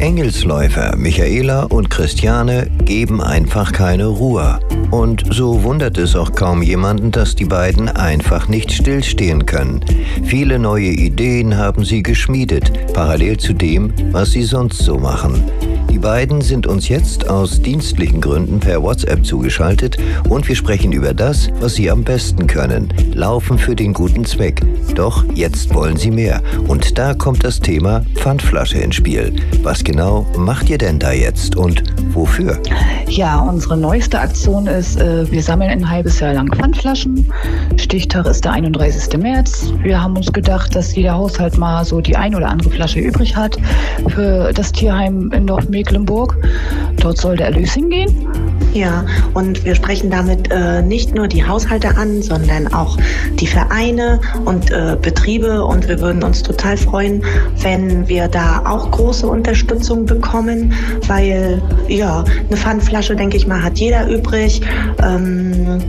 Engelsläufer Michaela und Christiane geben einfach keine Ruhe. Und so wundert es auch kaum jemanden, dass die beiden einfach nicht stillstehen können. Viele neue Ideen haben sie geschmiedet, parallel zu dem, was sie sonst so machen. Die beiden sind uns jetzt aus dienstlichen Gründen per WhatsApp zugeschaltet und wir sprechen über das, was sie am besten können. Laufen für den guten Zweck. Doch jetzt wollen sie mehr. Und da kommt das Thema Pfandflasche ins Spiel. Was genau macht ihr denn da jetzt und wofür? Ja, unsere neueste Aktion ist, äh, wir sammeln ein halbes Jahr lang Pfandflaschen. Stichtag ist der 31. März. Wir haben uns gedacht, dass jeder Haushalt mal so die ein oder andere Flasche übrig hat für das Tierheim in Dorf Mecklenburg. Dort soll der Erlös hingehen. Ja, und wir sprechen damit äh, nicht nur die Haushalte an, sondern auch die Vereine und äh, Betriebe. Und wir würden uns total freuen, wenn wir da auch große Unterstützung bekommen, weil ja, eine Pfandflasche, denke ich mal, hat jeder übrig. Ähm,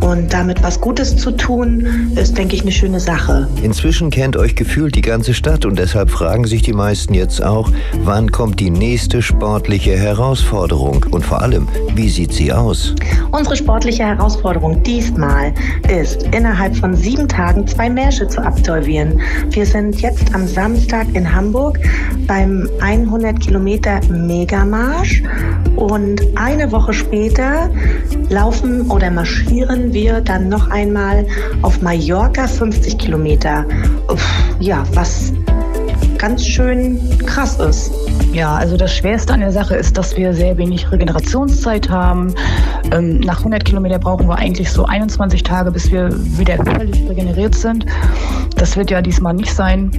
und damit was Gutes zu tun, ist, denke ich, eine schöne Sache. Inzwischen kennt euch gefühlt die ganze Stadt und deshalb fragen sich die meisten jetzt auch, wann kommt die nächste sportliche Herausforderung und vor allem, wie sieht sie aus? Unsere sportliche Herausforderung diesmal ist, innerhalb von sieben Tagen zwei Märsche zu absolvieren. Wir sind jetzt am Samstag in Hamburg beim 100 Kilometer Megamarsch und eine Woche später laufen oder marschieren wir dann noch einmal auf Mallorca 50 Kilometer. Ja, was ganz schön krass ist. Ja, also das Schwerste an der Sache ist, dass wir sehr wenig Regenerationszeit haben. Ähm, nach 100 Kilometer brauchen wir eigentlich so 21 Tage, bis wir wieder völlig regeneriert sind. Das wird ja diesmal nicht sein.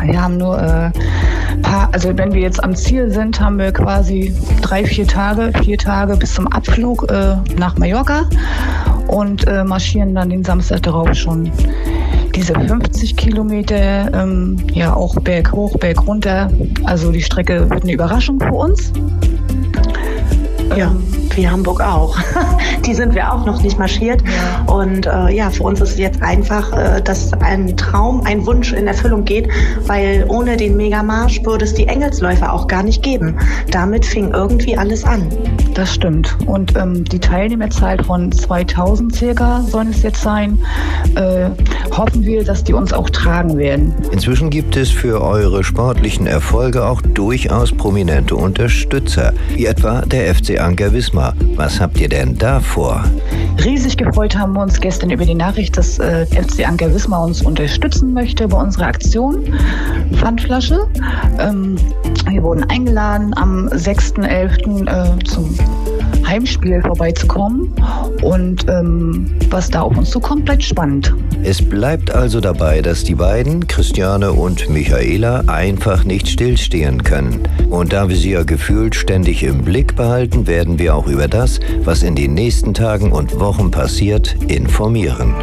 Wir haben nur äh, paar, also wenn wir jetzt am Ziel sind, haben wir quasi drei, vier Tage, vier Tage bis zum Abflug äh, nach Mallorca und äh, marschieren dann den Samstag darauf schon diese 50 Kilometer, ähm, ja auch Berg hoch, Berg runter. Also die Strecke wird eine Überraschung für uns. Ja. Ähm, wie Hamburg auch. Die sind wir auch noch nicht marschiert. Und äh, ja, für uns ist jetzt einfach, äh, dass ein Traum, ein Wunsch in Erfüllung geht, weil ohne den Megamarsch würde es die Engelsläufer auch gar nicht geben. Damit fing irgendwie alles an. Das stimmt. Und ähm, die Teilnehmerzahl von 2000 circa soll es jetzt sein. Äh, hoffen wir, dass die uns auch tragen werden. Inzwischen gibt es für eure sportlichen Erfolge auch durchaus prominente Unterstützer, wie etwa der FC Anker Wismar. Was habt ihr denn da vor? Riesig gefreut haben wir uns gestern über die Nachricht, dass äh, FC Anker Wismar uns unterstützen möchte bei unserer Aktion Pfandflasche. Ähm, wir wurden eingeladen am 6.11. Äh, zum Heimspiel vorbeizukommen. Und ähm, was da auf uns zukommt, bleibt spannend. Es bleibt also dabei, dass die beiden, Christiane und Michaela, einfach nicht stillstehen können. Und da wir sie ja gefühlt ständig im Blick behalten, werden wir auch über das, was in den nächsten Tagen und Wochen passiert, informieren.